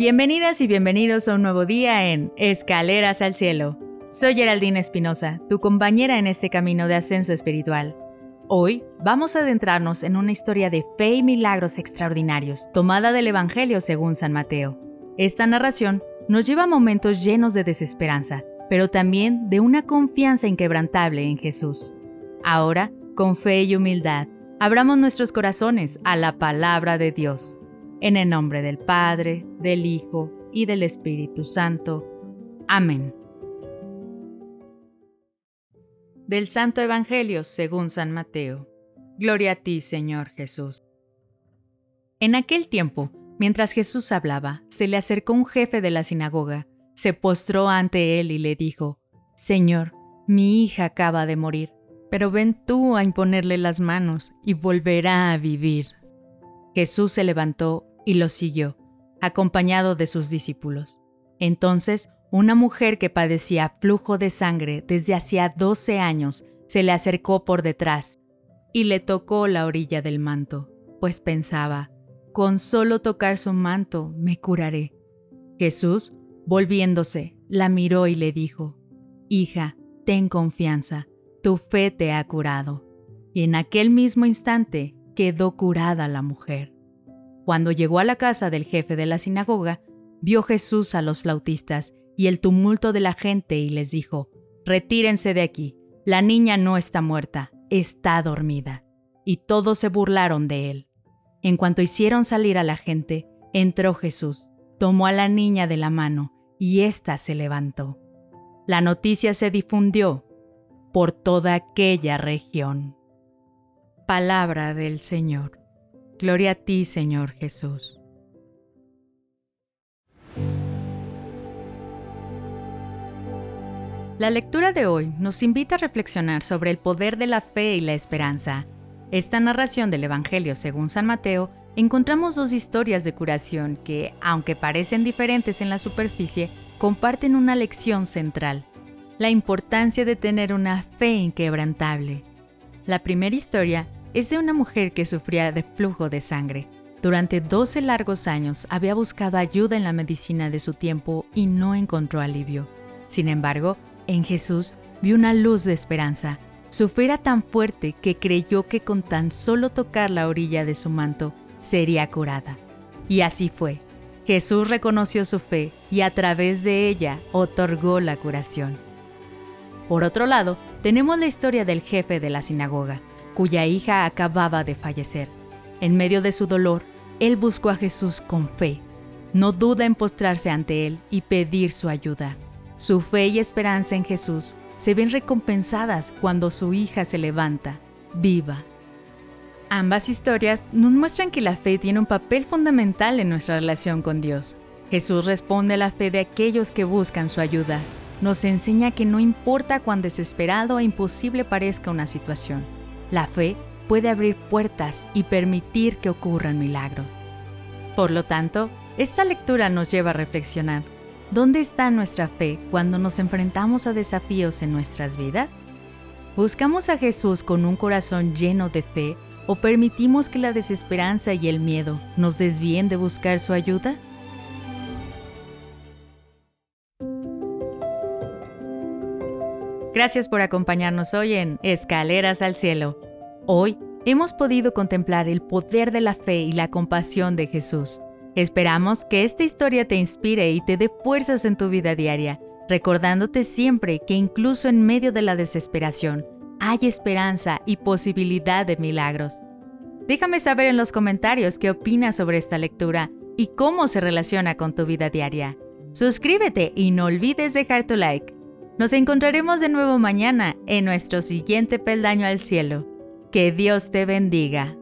Bienvenidas y bienvenidos a un nuevo día en Escaleras al Cielo. Soy Geraldine Espinosa, tu compañera en este camino de ascenso espiritual. Hoy vamos a adentrarnos en una historia de fe y milagros extraordinarios, tomada del Evangelio según San Mateo. Esta narración nos lleva a momentos llenos de desesperanza, pero también de una confianza inquebrantable en Jesús. Ahora, con fe y humildad, abramos nuestros corazones a la palabra de Dios. En el nombre del Padre, del Hijo y del Espíritu Santo. Amén. Del Santo Evangelio según San Mateo. Gloria a ti, Señor Jesús. En aquel tiempo, mientras Jesús hablaba, se le acercó un jefe de la sinagoga, se postró ante él y le dijo, Señor, mi hija acaba de morir, pero ven tú a imponerle las manos y volverá a vivir. Jesús se levantó y lo siguió, acompañado de sus discípulos. Entonces, una mujer que padecía flujo de sangre desde hacía doce años se le acercó por detrás y le tocó la orilla del manto, pues pensaba, con solo tocar su manto me curaré. Jesús, volviéndose, la miró y le dijo, Hija, ten confianza, tu fe te ha curado. Y en aquel mismo instante quedó curada la mujer. Cuando llegó a la casa del jefe de la sinagoga, vio Jesús a los flautistas y el tumulto de la gente y les dijo, Retírense de aquí, la niña no está muerta, está dormida. Y todos se burlaron de él. En cuanto hicieron salir a la gente, entró Jesús, tomó a la niña de la mano y ésta se levantó. La noticia se difundió por toda aquella región. Palabra del Señor. Gloria a ti, Señor Jesús. La lectura de hoy nos invita a reflexionar sobre el poder de la fe y la esperanza. Esta narración del Evangelio según San Mateo encontramos dos historias de curación que, aunque parecen diferentes en la superficie, comparten una lección central, la importancia de tener una fe inquebrantable. La primera historia es de una mujer que sufría de flujo de sangre. Durante 12 largos años había buscado ayuda en la medicina de su tiempo y no encontró alivio. Sin embargo, en Jesús vio una luz de esperanza. Su fe era tan fuerte que creyó que con tan solo tocar la orilla de su manto sería curada. Y así fue. Jesús reconoció su fe y a través de ella otorgó la curación. Por otro lado, tenemos la historia del jefe de la sinagoga cuya hija acababa de fallecer. En medio de su dolor, él buscó a Jesús con fe. No duda en postrarse ante él y pedir su ayuda. Su fe y esperanza en Jesús se ven recompensadas cuando su hija se levanta, viva. Ambas historias nos muestran que la fe tiene un papel fundamental en nuestra relación con Dios. Jesús responde a la fe de aquellos que buscan su ayuda. Nos enseña que no importa cuán desesperado e imposible parezca una situación, la fe puede abrir puertas y permitir que ocurran milagros. Por lo tanto, esta lectura nos lleva a reflexionar, ¿dónde está nuestra fe cuando nos enfrentamos a desafíos en nuestras vidas? ¿Buscamos a Jesús con un corazón lleno de fe o permitimos que la desesperanza y el miedo nos desvíen de buscar su ayuda? Gracias por acompañarnos hoy en Escaleras al Cielo. Hoy hemos podido contemplar el poder de la fe y la compasión de Jesús. Esperamos que esta historia te inspire y te dé fuerzas en tu vida diaria, recordándote siempre que incluso en medio de la desesperación hay esperanza y posibilidad de milagros. Déjame saber en los comentarios qué opinas sobre esta lectura y cómo se relaciona con tu vida diaria. Suscríbete y no olvides dejar tu like. Nos encontraremos de nuevo mañana en nuestro siguiente peldaño al cielo. Que Dios te bendiga.